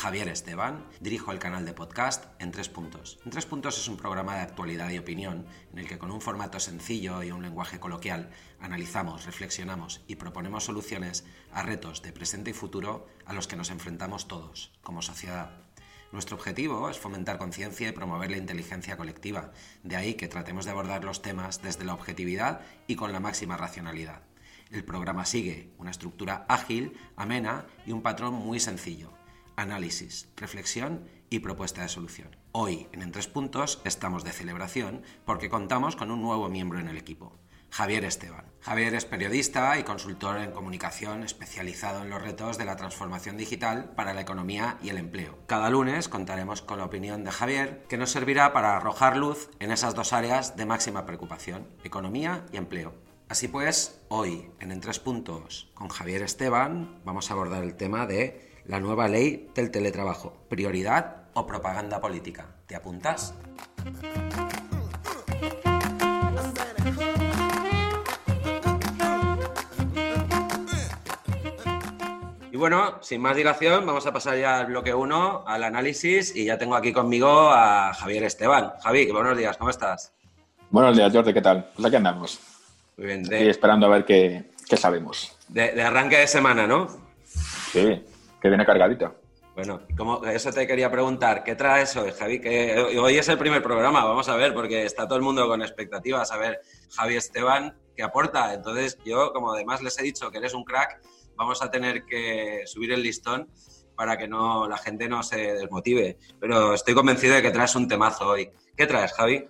Javier Esteban, dirijo el canal de podcast En Tres Puntos. En Tres Puntos es un programa de actualidad y opinión en el que con un formato sencillo y un lenguaje coloquial analizamos, reflexionamos y proponemos soluciones a retos de presente y futuro a los que nos enfrentamos todos, como sociedad. Nuestro objetivo es fomentar conciencia y promover la inteligencia colectiva, de ahí que tratemos de abordar los temas desde la objetividad y con la máxima racionalidad. El programa sigue una estructura ágil, amena y un patrón muy sencillo. Análisis, reflexión y propuesta de solución. Hoy, en En Tres Puntos, estamos de celebración porque contamos con un nuevo miembro en el equipo, Javier Esteban. Javier es periodista y consultor en comunicación especializado en los retos de la transformación digital para la economía y el empleo. Cada lunes contaremos con la opinión de Javier, que nos servirá para arrojar luz en esas dos áreas de máxima preocupación, economía y empleo. Así pues, hoy en En Tres Puntos con Javier Esteban vamos a abordar el tema de la nueva ley del teletrabajo, prioridad o propaganda política. ¿Te apuntas? Y bueno, sin más dilación, vamos a pasar ya al bloque 1, al análisis, y ya tengo aquí conmigo a Javier Esteban. Javi, buenos días, ¿cómo estás? Buenos días, Jordi, ¿qué tal? Pues aquí andamos. Muy bien. De, esperando a ver qué, sabemos. De, arranque de semana, ¿no? Sí, que viene cargadito. Bueno, como eso te quería preguntar, ¿qué traes hoy, Javi? Que hoy es el primer programa, vamos a ver, porque está todo el mundo con expectativas a ver Javi Esteban qué aporta. Entonces, yo, como además les he dicho que eres un crack, vamos a tener que subir el listón para que no la gente no se desmotive. Pero estoy convencido de que traes un temazo hoy. ¿Qué traes, Javi?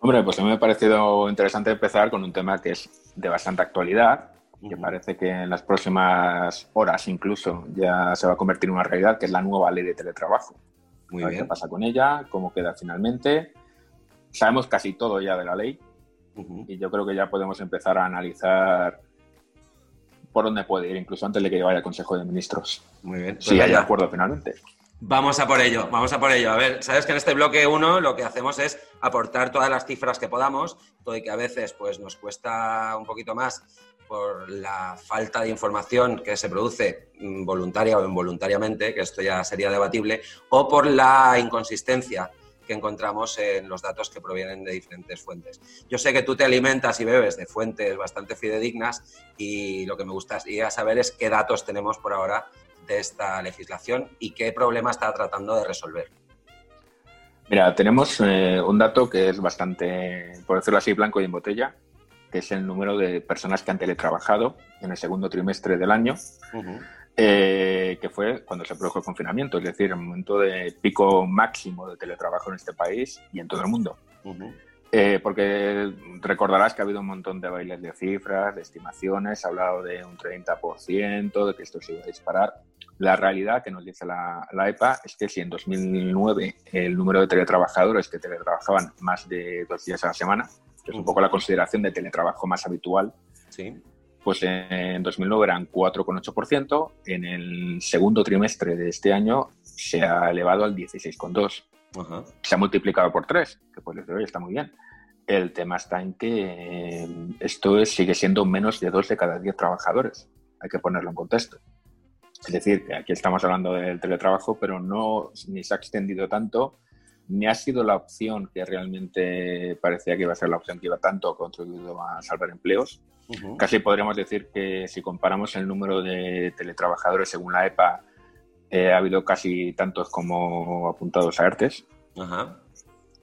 Hombre, pues a mí me ha parecido interesante empezar con un tema que es de bastante actualidad, que parece que en las próximas horas incluso ya se va a convertir en una realidad, que es la nueva ley de teletrabajo. Muy bien. ¿Qué pasa con ella? ¿Cómo queda finalmente? Sabemos casi todo ya de la ley y yo creo que ya podemos empezar a analizar por dónde puede ir, incluso antes de que vaya al Consejo de Ministros. Muy bien. Si hay acuerdo finalmente. Vamos a por ello, vamos a por ello. A ver, sabes que en este bloque 1 lo que hacemos es aportar todas las cifras que podamos, todo y que a veces pues, nos cuesta un poquito más por la falta de información que se produce mm, voluntaria o involuntariamente, que esto ya sería debatible, o por la inconsistencia que encontramos en los datos que provienen de diferentes fuentes. Yo sé que tú te alimentas y bebes de fuentes bastante fidedignas y lo que me gustaría saber es qué datos tenemos por ahora de esta legislación y qué problema está tratando de resolver. Mira, tenemos eh, un dato que es bastante, por decirlo así, blanco y en botella, que es el número de personas que han teletrabajado en el segundo trimestre del año, eh, que fue cuando se produjo el confinamiento, es decir, el momento de pico máximo de teletrabajo en este país y en todo el mundo. Eh, porque recordarás que ha habido un montón de bailes de cifras, de estimaciones, se ha hablado de un 30%, de que esto se iba a disparar. La realidad que nos dice la, EPA es que si en 2009 el número de teletrabajadores que teletrabajaban más de dos días a la semana, que es un poco la consideración de teletrabajo más habitual, sí. pues en 2009 eran 4,8%, en el segundo trimestre de este año se ha elevado al 16,2%. Se ha multiplicado por tres, que pues desde hoy está muy bien. El tema está en que eh, esto sigue siendo menos de dos de cada diez trabajadores. Hay que ponerlo en contexto. Es decir, que aquí estamos hablando del teletrabajo, pero no ni se ha extendido tanto, ni ha sido la opción que realmente parecía que iba a ser la opción que iba tanto ha contribuido a salvar empleos. Casi podríamos decir que si comparamos el número de teletrabajadores según la EPA eh, ha habido casi tantos como apuntados a ERTES. Ajá.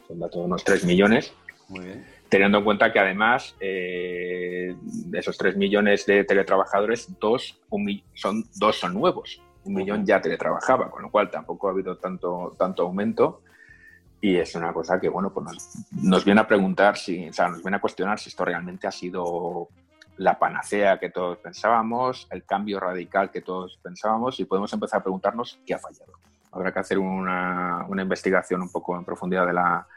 Son datos unos 3 millones. Muy bien. Teniendo en cuenta que además eh, de esos 3 millones de teletrabajadores, dos, son, dos son nuevos. Un millón ya teletrabajaba, con lo cual tampoco ha habido tanto, tanto aumento. Y es una cosa que, bueno, pues nos, viene a preguntar si, o sea, nos viene a cuestionar si esto realmente ha sido la panacea que todos pensábamos, el cambio radical que todos pensábamos y podemos empezar a preguntarnos qué ha fallado. Habrá que hacer una, una investigación un poco en profundidad de la,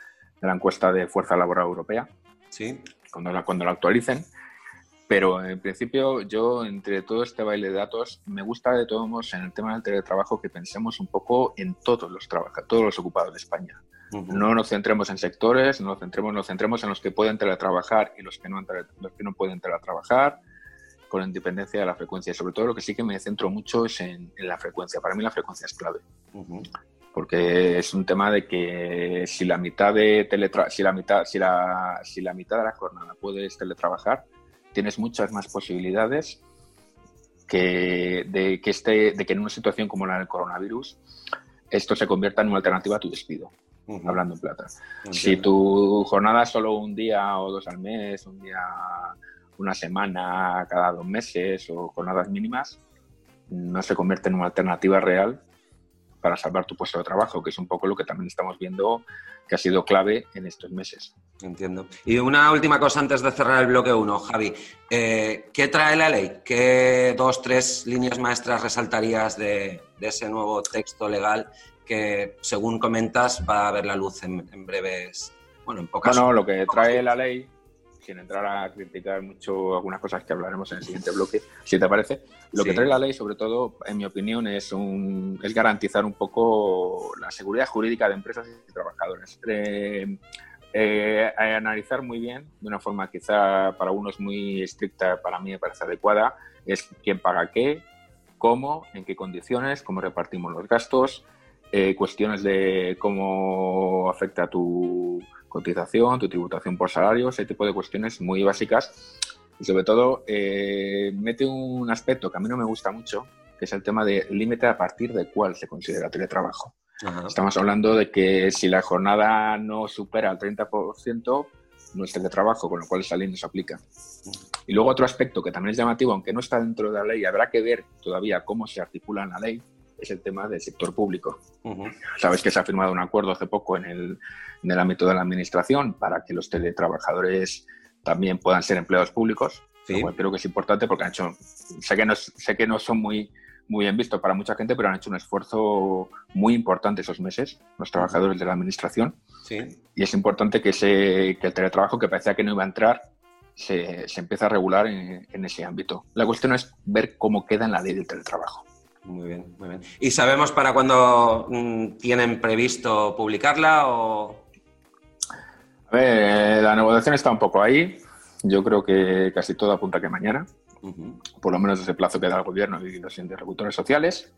de la, encuesta de Fuerza Laboral Europea, ¿Sí? cuando, la, cuando la actualicen. Pero en principio yo, entre todo este baile de datos, me gusta de todos modos en el tema del teletrabajo que pensemos un poco en todos los trabajadores, todos los ocupados de España. No nos centremos en sectores, nos centremos, nos centremos en los que pueden teletrabajar y los que no, los que no pueden teletrabajar. con independencia de la frecuencia. Sobre todo lo que sí que me centro mucho es en, la frecuencia. Para mí la frecuencia es clave. Porque es un tema de que si la mitad de si la mitad, si la, si la mitad de la jornada puedes teletrabajar, tienes muchas más posibilidades que de que esté, de que en una situación como la del coronavirus esto se convierta en una alternativa a tu despido hablando en plata. Si tu jornada es solo un día o dos al mes, un día, una semana cada dos meses o jornadas mínimas, no se convierte en una alternativa real para salvar tu puesto de trabajo, que es un poco lo que también estamos viendo que ha sido clave en estos meses. Entiendo. Y una última cosa antes de cerrar el bloque 1, Javi. Eh, ¿Qué trae la ley? ¿Qué dos, tres líneas maestras resaltarías de, de ese nuevo texto legal que, según comentas, va a ver la luz en, breves, bueno, en pocas Bueno, lo que trae la ley, sin entrar a criticar mucho algunas cosas que hablaremos en el siguiente bloque, si te parece, lo que trae la ley, sobre todo, en mi opinión, es, un, es garantizar un poco la seguridad jurídica de empresas y trabajadores. Eh, eh, analizar muy bien, de una forma quizá para unos muy estricta, para mí me parece adecuada, es quién paga qué, cómo, en qué condiciones, cómo repartimos los gastos, eh, cuestiones de cómo afecta tu cotización, tu tributación por salario, ese tipo de cuestiones muy básicas. Y sobre todo, eh, mete un aspecto que a mí no me gusta mucho, que es el tema de límite a partir de cuál se considera teletrabajo. Estamos hablando de que si la jornada no supera el 30%, no es teletrabajo, con lo cual esa ley no se aplica. Y luego otro aspecto que también es llamativo, aunque no está dentro de la ley, habrá que ver todavía cómo se articula en la ley, es el tema del sector público. Sabes que se ha firmado un acuerdo hace poco en el, en el ámbito de la administración para que los teletrabajadores también puedan ser empleados públicos. creo que es importante porque han hecho, sé que no, sé que no son muy, muy bien vistos para mucha gente, pero han hecho un esfuerzo muy importante esos meses, los trabajadores de la administración. Y es importante que, se, que el teletrabajo, que parecía que no iba a entrar, se, se empiece a regular en, en, ese ámbito. La cuestión es ver cómo queda en la ley del teletrabajo. Muy bien, muy bien. ¿Y sabemos para cuándo mm, tienen previsto publicarla o...? A ver, la negociación está un poco ahí. Yo creo que casi todo apunta que mañana. Por lo menos ese plazo que da el gobierno y los interlocutores sociales.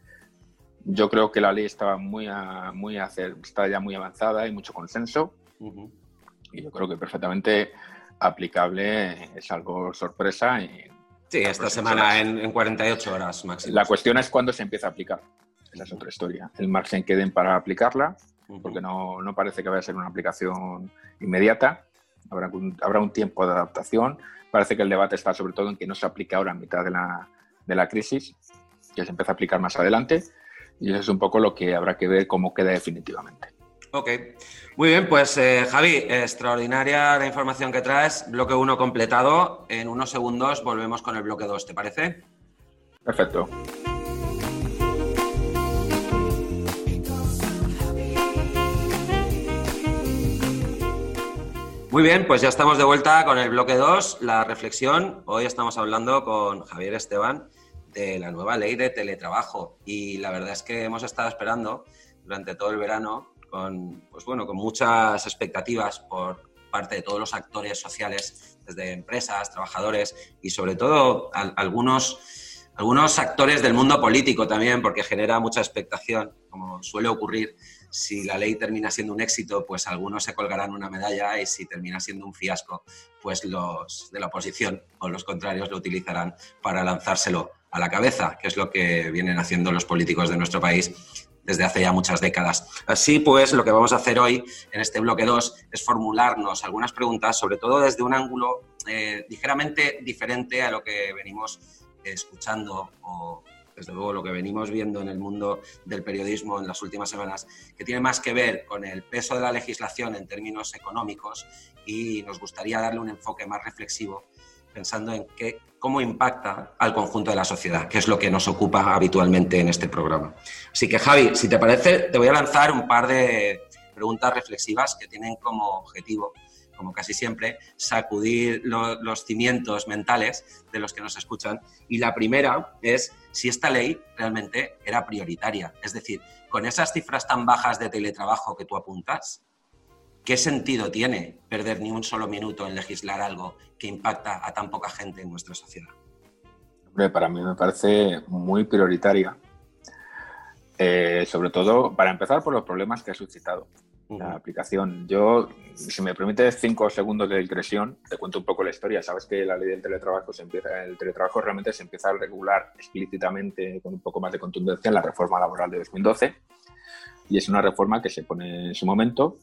Yo creo que la ley estaba muy, muy está ya muy avanzada y mucho consenso. Y yo creo que perfectamente aplicable es algo sorpresa y Sí, esta semana en, 48 horas máximo. La cuestión es cuándo se empieza a aplicar. Esa es otra historia. El margen que den para aplicarla, porque no, no, parece que vaya a ser una aplicación inmediata. Habrá un, habrá un tiempo de adaptación. Parece que el debate está sobre todo en que no se aplica ahora en mitad de la, de la crisis, que se empieza a aplicar más adelante. Y eso es un poco lo que habrá que ver cómo queda definitivamente. Ok, muy bien, pues eh, Javi, extraordinaria la información que traes. Bloque 1 completado. En unos segundos volvemos con el bloque 2, ¿te parece? Perfecto. Muy bien, pues ya estamos de vuelta con el bloque 2, la reflexión. Hoy estamos hablando con Javier Esteban de la nueva ley de teletrabajo y la verdad es que hemos estado esperando durante todo el verano con, pues bueno, con muchas expectativas por parte de todos los actores sociales, desde empresas, trabajadores y sobre todo algunos, algunos actores del mundo político también, porque genera mucha expectación, como suele ocurrir. Si la ley termina siendo un éxito, pues algunos se colgarán una medalla y si termina siendo un fiasco, pues los de la oposición o los contrarios lo utilizarán para lanzárselo a la cabeza, que es lo que vienen haciendo los políticos de nuestro país desde hace ya muchas décadas. Así pues, lo que vamos a hacer hoy en este bloque 2 es formularnos algunas preguntas, sobre todo desde un ángulo eh, ligeramente diferente a lo que venimos escuchando o desde luego lo que venimos viendo en el mundo del periodismo en las últimas semanas, que tiene más que ver con el peso de la legislación en términos económicos y nos gustaría darle un enfoque más reflexivo pensando en qué, cómo impacta al conjunto de la sociedad, que es lo que nos ocupa habitualmente en este programa. Así que, Javi, si te parece, te voy a lanzar un par de preguntas reflexivas que tienen como objetivo, como casi siempre, sacudir los cimientos mentales de los que nos escuchan. Y la primera es si esta ley realmente era prioritaria. Es decir, con esas cifras tan bajas de teletrabajo que tú apuntas, ¿Qué sentido tiene perder ni un solo minuto en legislar algo que impacta a tan poca gente en nuestra sociedad? para mí me parece muy prioritaria. Eh, sobre todo, para empezar, por los problemas que ha suscitado la aplicación. Yo, si me permites cinco segundos de digresión, te cuento un poco la historia. Sabes que la ley del teletrabajo se empieza, el teletrabajo realmente se empieza a regular explícitamente con un poco más de contundencia en la reforma laboral de 2012 y es una reforma que se pone en su momento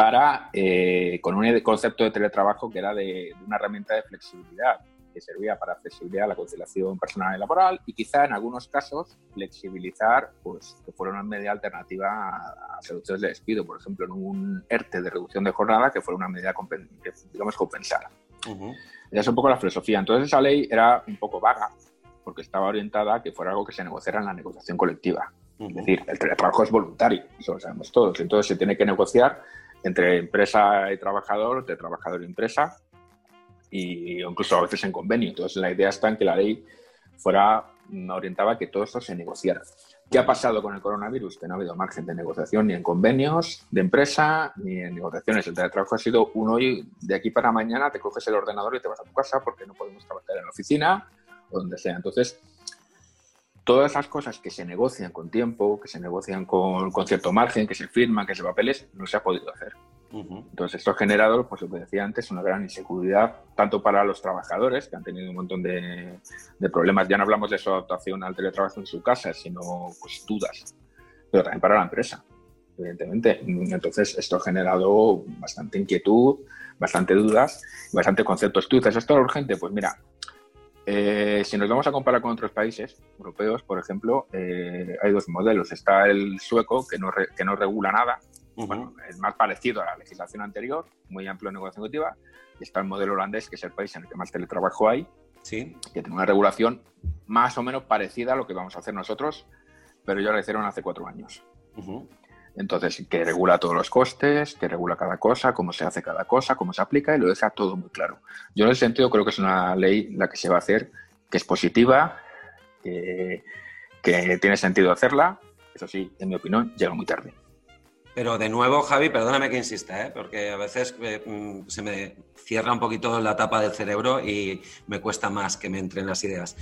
para eh, con un concepto de teletrabajo que era de una herramienta de flexibilidad que servía para flexibilidad la conciliación personal y laboral y quizá en algunos casos flexibilizar pues que fuera una medida alternativa a, soluciones de despido, por ejemplo en un ERTE de reducción de jornada que fuera una medida digamos compensada. Esa es un poco la filosofía. Entonces esa ley era un poco vaga porque estaba orientada a que fuera algo que se negociara en la negociación colectiva. Es decir, el teletrabajo es voluntario, eso lo sabemos todos. Entonces se tiene que negociar entre empresa y trabajador, entre trabajador y empresa, y incluso a veces en convenio. Entonces, la idea está en que la ley fuera orientaba a que todo esto se negociara. ¿Qué ha pasado con el coronavirus? Que no ha habido margen de negociación ni en convenios de empresa ni en negociaciones. El teletrabajo ha sido un hoy, de aquí para mañana, te coges el ordenador y te vas a tu casa porque no podemos trabajar en la oficina o donde sea. Entonces, todas esas cosas que se negocian con tiempo, que se negocian con, con cierto margen, que se firman, que se papeles, no se ha podido hacer. Entonces, esto ha generado, pues lo que decía antes, una gran inseguridad, tanto para los trabajadores, que han tenido un montón de, problemas, ya no hablamos de su adaptación al teletrabajo en su casa, sino pues dudas, pero también para la empresa, evidentemente. Entonces, esto ha generado bastante inquietud, bastante dudas, bastante conceptos. Tú dices, ¿esto es urgente? Pues mira, eh, si nos vamos a comparar con otros países europeos, por ejemplo, eh, hay dos modelos. Está el sueco, que no, que no regula nada, bueno, es más parecido a la legislación anterior, muy amplio en negociación colectiva. Y está el modelo holandés, que es el país en el que más teletrabajo hay, ¿Sí? que tiene una regulación más o menos parecida a lo que vamos a hacer nosotros, pero ya lo hicieron hace cuatro años. Entonces, que regula todos los costes, que regula cada cosa, cómo se hace cada cosa, cómo se aplica y lo deja todo muy claro. Yo en ese sentido creo que es una ley la que se va a hacer, que es positiva, que tiene sentido hacerla. Eso sí, en mi opinión, llega muy tarde. Pero de nuevo, Javi, perdóname que insista, ¿eh? porque a veces eh, mm, se me cierra un poquito la tapa del cerebro y me cuesta más que me entren las ideas.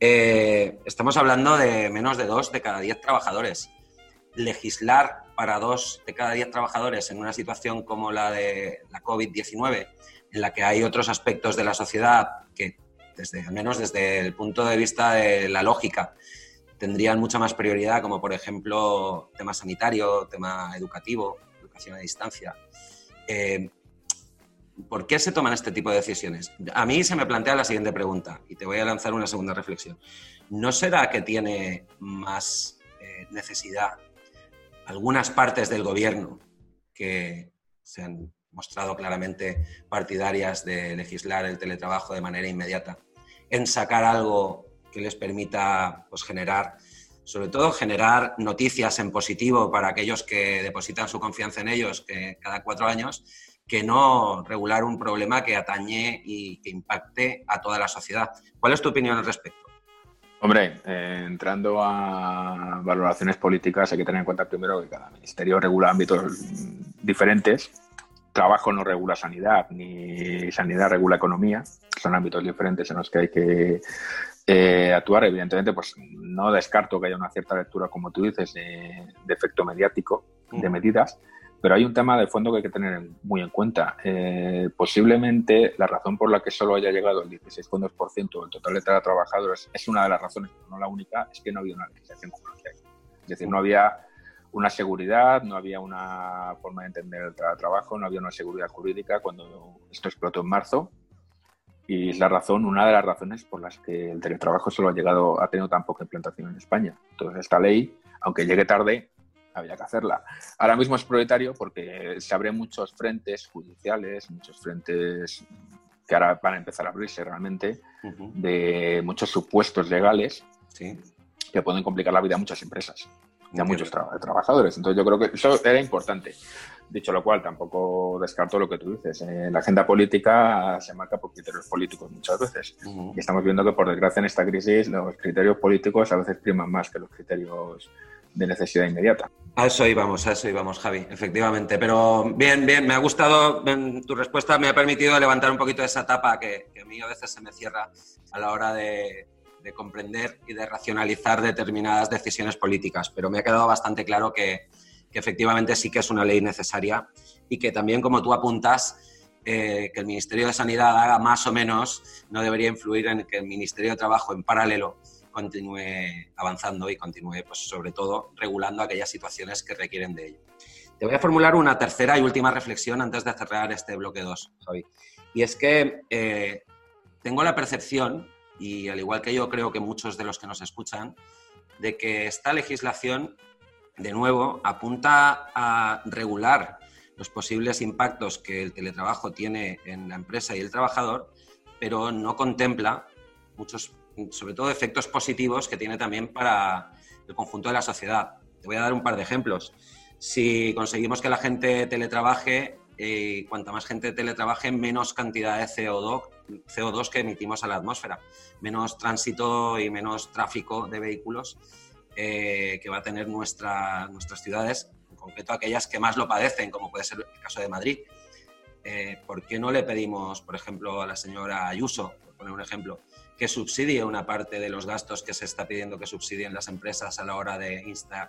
Eh, estamos hablando de menos de dos de cada diez trabajadores. Legislar para dos de cada diez trabajadores en una situación como la de la COVID-19, en la que hay otros aspectos de la sociedad que, desde, al menos desde el punto de vista de la lógica, tendrían mucha más prioridad, como por ejemplo tema sanitario, tema educativo, educación a distancia. Eh, ¿Por qué se toman este tipo de decisiones? A mí se me plantea la siguiente pregunta y te voy a lanzar una segunda reflexión. ¿No será que tiene más eh, necesidad algunas partes del gobierno que se han mostrado claramente partidarias de legislar el teletrabajo de manera inmediata en sacar algo que les permita pues, generar, sobre todo generar noticias en positivo para aquellos que depositan su confianza en ellos que cada cuatro años, que no regular un problema que atañe y que impacte a toda la sociedad. ¿Cuál es tu opinión al respecto? Hombre, eh, entrando a valoraciones políticas hay que tener en cuenta primero que cada ministerio regula ámbitos diferentes. Trabajo no regula sanidad, ni sanidad regula economía. Son ámbitos diferentes en los que hay que eh, actuar. Evidentemente, pues no descarto que haya una cierta lectura, como tú dices, de, efecto mediático, de medidas, pero hay un tema de fondo que hay que tener muy en cuenta. Eh, posiblemente la razón por la que solo haya llegado el 16,2% del total de trabajadores es una de las razones, pero no la única, es que no había una legislación como Es decir, no había una seguridad, no había una forma de entender el trabajo, no había una seguridad jurídica cuando esto explotó en marzo y es la razón, una de las razones por las que el teletrabajo solo ha llegado, ha tenido tan poca implantación en España. Entonces, esta ley, aunque llegue tarde, había que hacerla. Ahora mismo es prioritario porque se abren muchos frentes judiciales, muchos frentes que ahora van a empezar a abrirse realmente, de muchos supuestos legales que pueden complicar la vida a muchas empresas y a muchos trabajadores. Entonces yo creo que eso era importante. Dicho lo cual, tampoco descarto lo que tú dices. En la agenda política se marca por criterios políticos muchas veces. Y estamos viendo que, por desgracia, en esta crisis los criterios políticos a veces priman más que los criterios de necesidad inmediata. A eso íbamos, a eso íbamos, Javi, efectivamente. Pero bien, bien, me ha gustado tu respuesta, me ha permitido levantar un poquito esa tapa que, que a mí a veces se me cierra a la hora de, comprender y de racionalizar determinadas decisiones políticas, pero me ha quedado bastante claro que, efectivamente sí que es una ley necesaria y que también, como tú apuntas, eh, que el Ministerio de Sanidad haga más o menos no debería influir en que el Ministerio de Trabajo en paralelo continúe avanzando y continúe, pues, sobre todo, regulando aquellas situaciones que requieren de ello. Te voy a formular una tercera y última reflexión antes de cerrar este bloque 2, Javi. Y es que eh, tengo la percepción, y al igual que yo creo que muchos de los que nos escuchan, de que esta legislación, de nuevo, apunta a regular los posibles impactos que el teletrabajo tiene en la empresa y el trabajador, pero no contempla muchos, sobre todo, efectos positivos que tiene también para el conjunto de la sociedad. Te voy a dar un par de ejemplos. Si conseguimos que la gente teletrabaje, y cuanta más gente teletrabaje, menos cantidad de CO2, CO2 que emitimos a la atmósfera, menos tránsito y menos tráfico de vehículos eh, que va a tener nuestra, nuestras ciudades, en concreto aquellas que más lo padecen, como puede ser el caso de Madrid. Eh, ¿Por qué no le pedimos, por ejemplo, a la señora Ayuso, por poner un ejemplo, que subsidie una parte de los gastos que se está pidiendo que subsidien las empresas a la hora de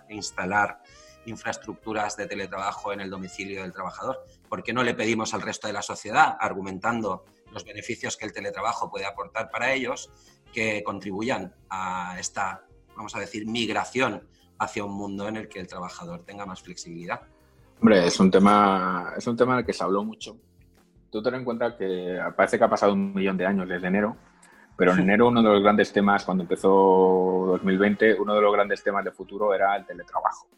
instalar infraestructuras de teletrabajo en el domicilio del trabajador? ¿Por qué no le pedimos al resto de la sociedad, argumentando los beneficios que el teletrabajo puede aportar para ellos, que contribuyan a esta, vamos a decir, migración hacia un mundo en el que el trabajador tenga más flexibilidad? Hombre, es un tema, es un tema del que se habló mucho. Tú ten en cuenta que parece que ha pasado un millón de años desde enero, pero en enero uno de los grandes temas, cuando empezó 2020, uno de los grandes temas de futuro era el teletrabajo.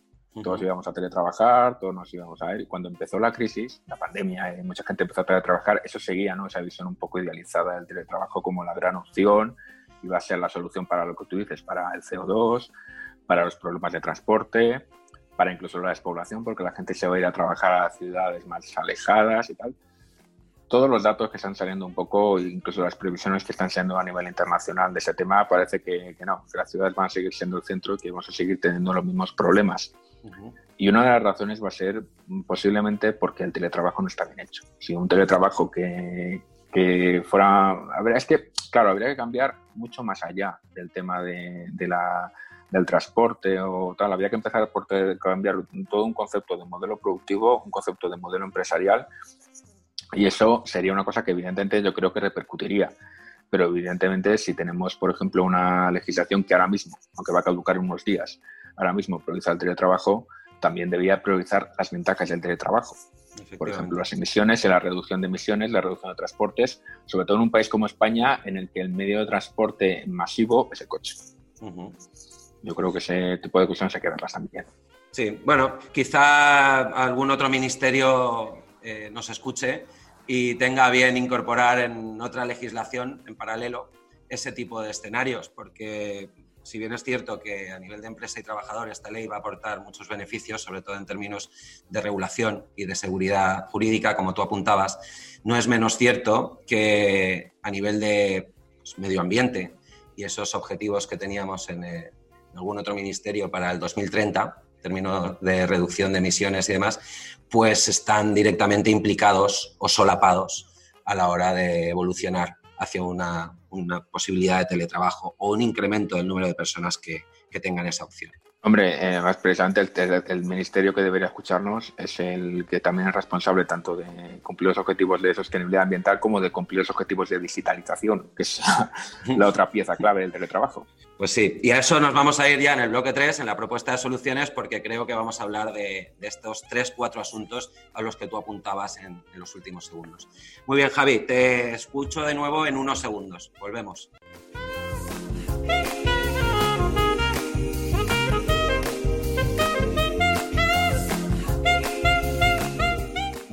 Todos íbamos a teletrabajar, todos nos íbamos a ver. cuando empezó la crisis, la pandemia, y eh, mucha gente empezó a teletrabajar, eso seguía, ¿no? Esa visión un poco idealizada del teletrabajo como la gran opción, iba a ser la solución para lo que tú dices, para el CO2, para los problemas de transporte, para incluso la despoblación, porque la gente se va a ir a trabajar a ciudades más alejadas y tal. Todos los datos que están saliendo un poco, incluso las previsiones que están siendo a nivel internacional de ese tema, parece que, que no, que las ciudades van a seguir siendo el centro y que vamos a seguir teniendo los mismos problemas. Y una de las razones va a ser posiblemente porque el teletrabajo no está bien hecho. Si un teletrabajo que, que fuera... A ver, es que, claro, habría que cambiar mucho más allá del tema de, la, del transporte o tal. Habría que empezar por cambiar todo un concepto de modelo productivo, un concepto de modelo empresarial. Y eso sería una cosa que evidentemente yo creo que repercutiría. Pero evidentemente si tenemos, por ejemplo, una legislación que ahora mismo, aunque va a caducar en unos días, ahora mismo priorizar el teletrabajo, también debía priorizar las ventajas del teletrabajo. Por ejemplo, las emisiones y la reducción de emisiones, la reducción de transportes, sobre todo en un país como España, en el que el medio de transporte masivo es el coche. Yo creo que ese tipo de cuestiones hay que verlas también. Sí, bueno, quizá algún otro ministerio eh, nos escuche y tenga bien incorporar en otra legislación en paralelo ese tipo de escenarios, porque si bien es cierto que a nivel de empresa y trabajador esta ley va a aportar muchos beneficios, sobre todo en términos de regulación y de seguridad jurídica, como tú apuntabas, no es menos cierto que a nivel de pues, medio ambiente y esos objetivos que teníamos en, eh, algún otro ministerio para el 2030, en términos de reducción de emisiones y demás, pues están directamente implicados o solapados a la hora de evolucionar hacia una, posibilidad de teletrabajo o un incremento del número de personas que, tengan esa opción. Hombre, eh, más precisamente el, ministerio que debería escucharnos es el que también es responsable tanto de cumplir los objetivos de sostenibilidad ambiental como de cumplir los objetivos de digitalización, que es la otra pieza clave del teletrabajo. Pues sí, y a eso nos vamos a ir ya en el bloque 3, en la propuesta de soluciones, porque creo que vamos a hablar de, estos tres, cuatro asuntos a los que tú apuntabas en, en los últimos segundos. Muy bien, Javi, te escucho de nuevo en unos segundos. Volvemos.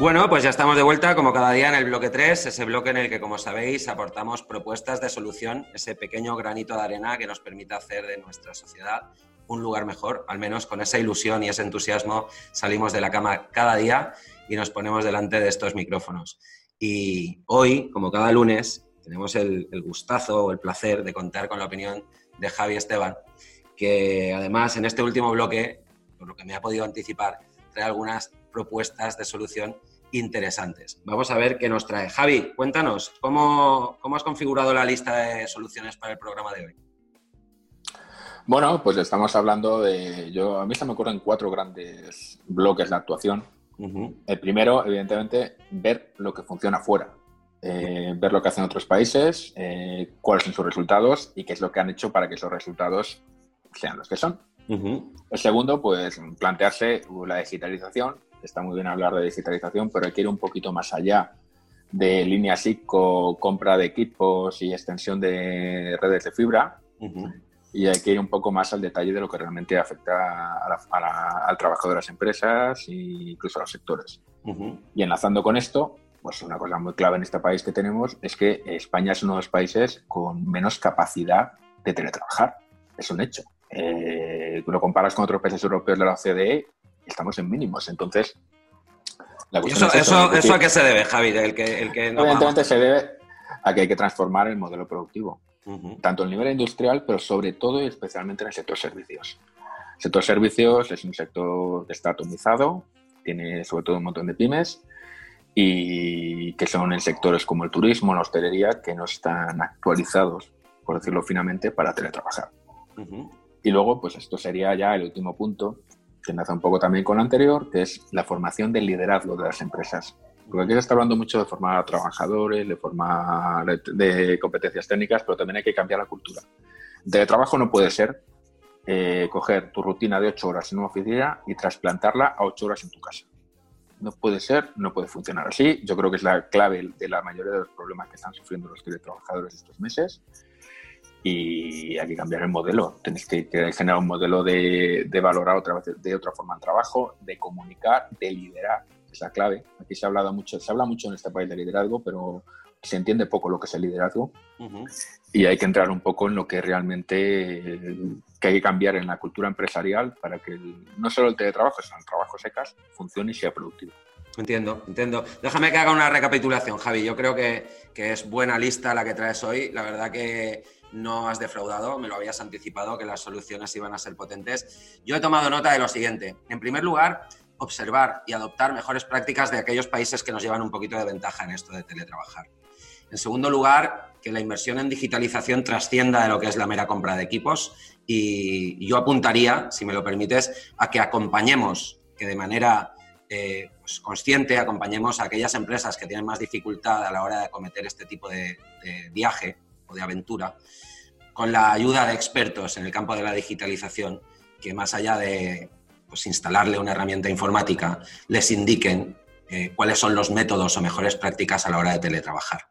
Bueno, pues ya estamos de vuelta, como cada día, en el bloque 3, ese bloque en el que, como sabéis, aportamos propuestas de solución, ese pequeño granito de arena que nos permite hacer de nuestra sociedad un lugar mejor, al menos con esa ilusión y ese entusiasmo salimos de la cama cada día y nos ponemos delante de estos micrófonos. Y hoy, como cada lunes, tenemos el, el gustazo o el placer de contar con la opinión de Javi Esteban, que además en este último bloque, por lo que me ha podido anticipar, trae algunas propuestas de solución interesantes. Vamos a ver qué nos trae. Javi, cuéntanos, ¿cómo, has configurado la lista de soluciones para el programa de hoy? Bueno, pues estamos hablando de. Yo, a mí se me ocurren cuatro grandes bloques de actuación. El primero, evidentemente, ver lo que funciona fuera. Eh, ver lo que hacen otros países, eh, cuáles son sus resultados y qué es lo que han hecho para que esos resultados sean los que son. El segundo, pues plantearse la digitalización. Está muy bien hablar de digitalización, pero hay que ir un poquito más allá de líneas ICO, compra de equipos y extensión de redes de fibra. Y hay que ir un poco más al detalle de lo que realmente afecta al trabajo de las empresas e incluso a los sectores. Y enlazando con esto, pues una cosa muy clave en este país que tenemos es que España es uno de los países con menos capacidad de teletrabajar. Es un hecho. Eh, lo comparas con otros países europeos de la OCDE, estamos en mínimos. Entonces, eso, eso, a qué se debe, Javi? El que, el que Evidentemente se debe a que hay que transformar el modelo productivo, tanto a nivel industrial, pero sobre todo y especialmente en el sector servicios. El sector servicios es un sector que está atomizado, tiene sobre todo un montón de pymes y que son en sectores como el turismo, la hostelería, que no están actualizados, por decirlo finamente, para teletrabajar. Y luego, pues esto sería ya el último punto, que enlaza un poco también con lo anterior, que es la formación del liderazgo de las empresas. Porque aquí se está hablando mucho de formar a trabajadores, de formar de competencias técnicas, pero también hay que cambiar la cultura. El teletrabajo no puede ser eh, coger tu rutina de ocho horas en una oficina y trasplantarla a ocho horas en tu casa. No puede ser, no puede funcionar así. Yo creo que es la clave de la mayoría de los problemas que están sufriendo los teletrabajadores estos meses y hay que cambiar el modelo. Tenéis que, generar un modelo de, valorar otra vez de otra forma el trabajo, de comunicar, de liderar. Es la clave. Aquí se ha hablado mucho, se habla mucho en este país de liderazgo, pero se entiende poco lo que es el liderazgo y hay que entrar un poco en lo que realmente que hay que cambiar en la cultura empresarial para que no solo el teletrabajo, sino el trabajo secas funcione y sea productivo. Entiendo, entiendo. Déjame que haga una recapitulación, Javi. Yo creo que, que es buena lista la que traes hoy. La verdad que no has defraudado, me lo habías anticipado que las soluciones iban a ser potentes. Yo he tomado nota de lo siguiente. En primer lugar, observar y adoptar mejores prácticas de aquellos países que nos llevan un poquito de ventaja en esto de teletrabajar. En segundo lugar, que la inversión en digitalización trascienda de lo que es la mera compra de equipos y yo apuntaría, si me lo permites, a que acompañemos, que de manera eh, consciente acompañemos a aquellas empresas que tienen más dificultad a la hora de acometer este tipo de viaje de aventura, con la ayuda de expertos en el campo de la digitalización, que más allá de pues, instalarle una herramienta informática, les indiquen eh, cuáles son los métodos o mejores prácticas a la hora de teletrabajar.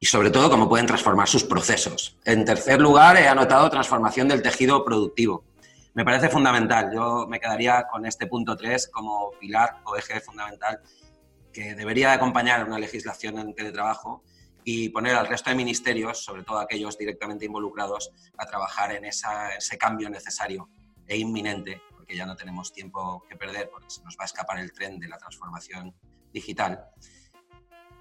Y sobre todo, cómo pueden transformar sus procesos. En tercer lugar, he anotado transformación del tejido productivo. Me parece fundamental. Yo me quedaría con este punto 3 como pilar o eje fundamental que debería acompañar una legislación en teletrabajo y poner al resto de ministerios, sobre todo aquellos directamente involucrados, a trabajar en ese cambio necesario e inminente, porque ya no tenemos tiempo que perder, porque se nos va a escapar el tren de la transformación digital,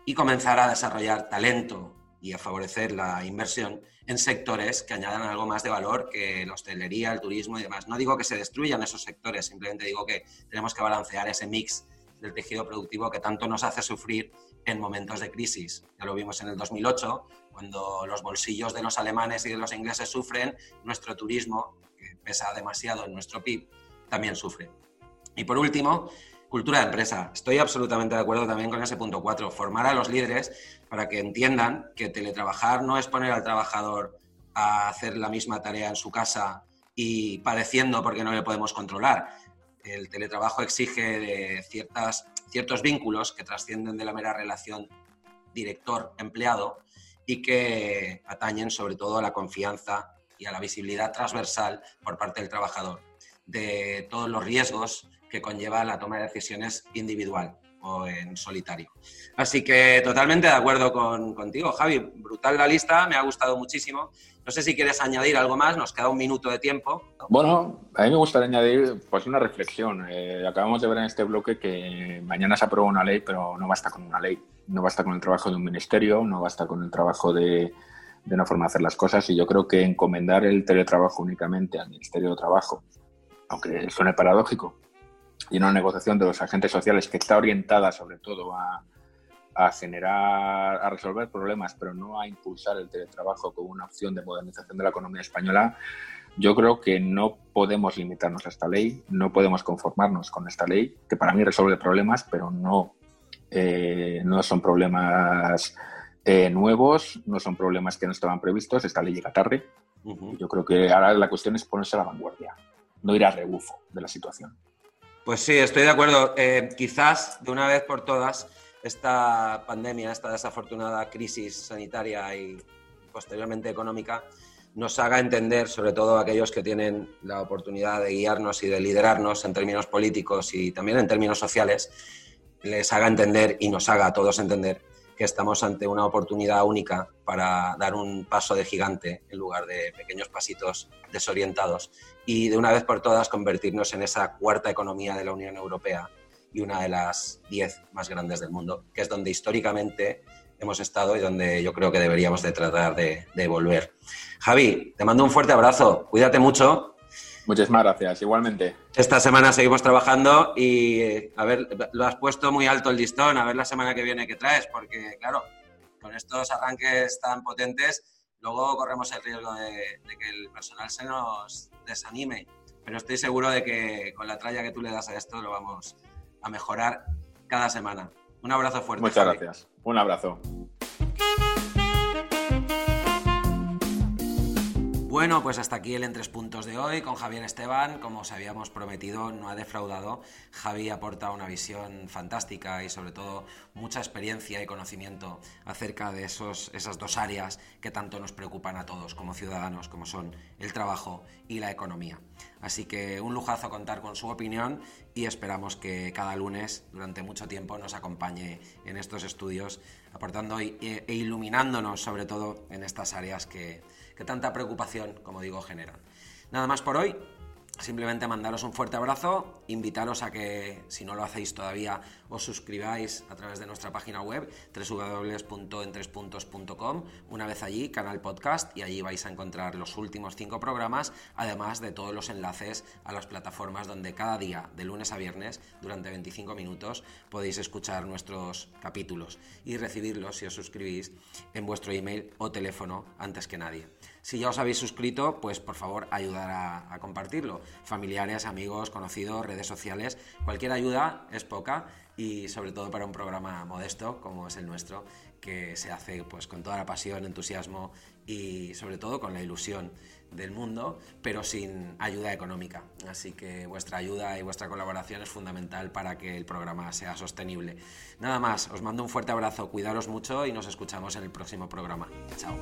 y comenzar a desarrollar talento y a favorecer la inversión en sectores que añadan algo más de valor que la hostelería, el turismo y demás. No digo que se destruyan esos sectores, simplemente digo que tenemos que balancear ese mix del tejido productivo que tanto nos hace sufrir en momentos de crisis. Ya lo vimos en el 2008, cuando los bolsillos de los alemanes y de los ingleses sufren, nuestro turismo, que pesa demasiado en nuestro PIB, también sufre. Y por último, cultura de empresa. Estoy absolutamente de acuerdo también con ese punto 4, formar a los líderes para que entiendan que teletrabajar no es poner al trabajador a hacer la misma tarea en su casa y padeciendo porque no le podemos controlar. El teletrabajo exige ciertas ciertos vínculos que trascienden de la mera relación director-empleado y que atañen sobre todo a la confianza y a la visibilidad transversal por parte del trabajador de todos los riesgos que conlleva la toma de decisiones individual o en solitario. Así que totalmente de acuerdo con, contigo, Javi. Brutal la lista, me ha gustado muchísimo. No sé si quieres añadir algo más, nos queda un minuto de tiempo. Bueno, a mí me gustaría añadir pues una reflexión. Eh, acabamos de ver en este bloque que mañana se aprueba una ley, pero no basta con una ley. No basta con el trabajo de un ministerio, no basta con el trabajo de, de una forma de hacer las cosas. Y yo creo que encomendar el teletrabajo únicamente al Ministerio de Trabajo, aunque suene paradójico, y una negociación de los agentes sociales que está orientada sobre todo a, a generar, a resolver problemas, pero no a impulsar el teletrabajo como una opción de modernización de la economía española, Yo creo que no podemos limitarnos a esta ley, no podemos conformarnos con esta ley, que para mí resuelve problemas, pero no, eh, no son problemas eh, nuevos, no son problemas que no estaban previstos, esta ley llega tarde. Yo creo que ahora la cuestión es ponerse a la vanguardia, no ir a rebufo de la situación. Pues sí, estoy de acuerdo. Eh, quizás de una vez por todas esta pandemia, esta desafortunada crisis sanitaria y posteriormente económica, nos haga entender, sobre todo aquellos que tienen la oportunidad de guiarnos y de liderarnos en términos políticos y también en términos sociales, les haga entender y nos haga a todos entender que estamos ante una oportunidad única para dar un paso de gigante en lugar de pequeños pasitos desorientados y de una vez por todas convertirnos en esa cuarta economía de la Unión Europea y una de las diez más grandes del mundo, que es donde históricamente hemos estado y donde yo creo que deberíamos de tratar de, de volver. Javi, te mando un fuerte abrazo, cuídate mucho. Muchísimas gracias, igualmente. Esta semana seguimos trabajando y, a ver, lo has puesto muy alto el listón, a ver la semana que viene qué traes, porque, claro, con estos arranques tan potentes, luego corremos el riesgo de, de que el personal se nos desanime. Pero estoy seguro de que con la tralla que tú le das a esto lo vamos a mejorar cada semana. Un abrazo fuerte. Muchas gracias. Un abrazo. Bueno, pues hasta aquí el en tres puntos de hoy con Javier Esteban. Como os habíamos prometido, no ha defraudado. Javi aporta una visión fantástica y sobre todo mucha experiencia y conocimiento acerca de esos, esas dos áreas que tanto nos preocupan a todos como ciudadanos, como son el trabajo y la economía. Así que un lujazo contar con su opinión y esperamos que cada lunes durante mucho tiempo nos acompañe en estos estudios, aportando e iluminándonos sobre todo en estas áreas que que tanta preocupación, como digo, generan. Nada más por hoy. Simplemente mandaros un fuerte abrazo, invitaros a que, si no lo hacéis todavía, os suscribáis a través de nuestra página web www.entrespuntos.com. Una vez allí, canal podcast, y allí vais a encontrar los últimos cinco programas, además de todos los enlaces a las plataformas donde cada día, de lunes a viernes, durante 25 minutos, podéis escuchar nuestros capítulos y recibirlos si os suscribís en vuestro email o teléfono antes que nadie. Si ya os habéis suscrito, pues por favor ayudar a, compartirlo. Familiares, amigos, conocidos, redes sociales, cualquier ayuda es poca y sobre todo para un programa modesto como es el nuestro, que se hace pues con toda la pasión, entusiasmo y sobre todo con la ilusión del mundo, pero sin ayuda económica. Así que vuestra ayuda y vuestra colaboración es fundamental para que el programa sea sostenible. Nada más, os mando un fuerte abrazo, cuidaros mucho y nos escuchamos en el próximo programa. Chao.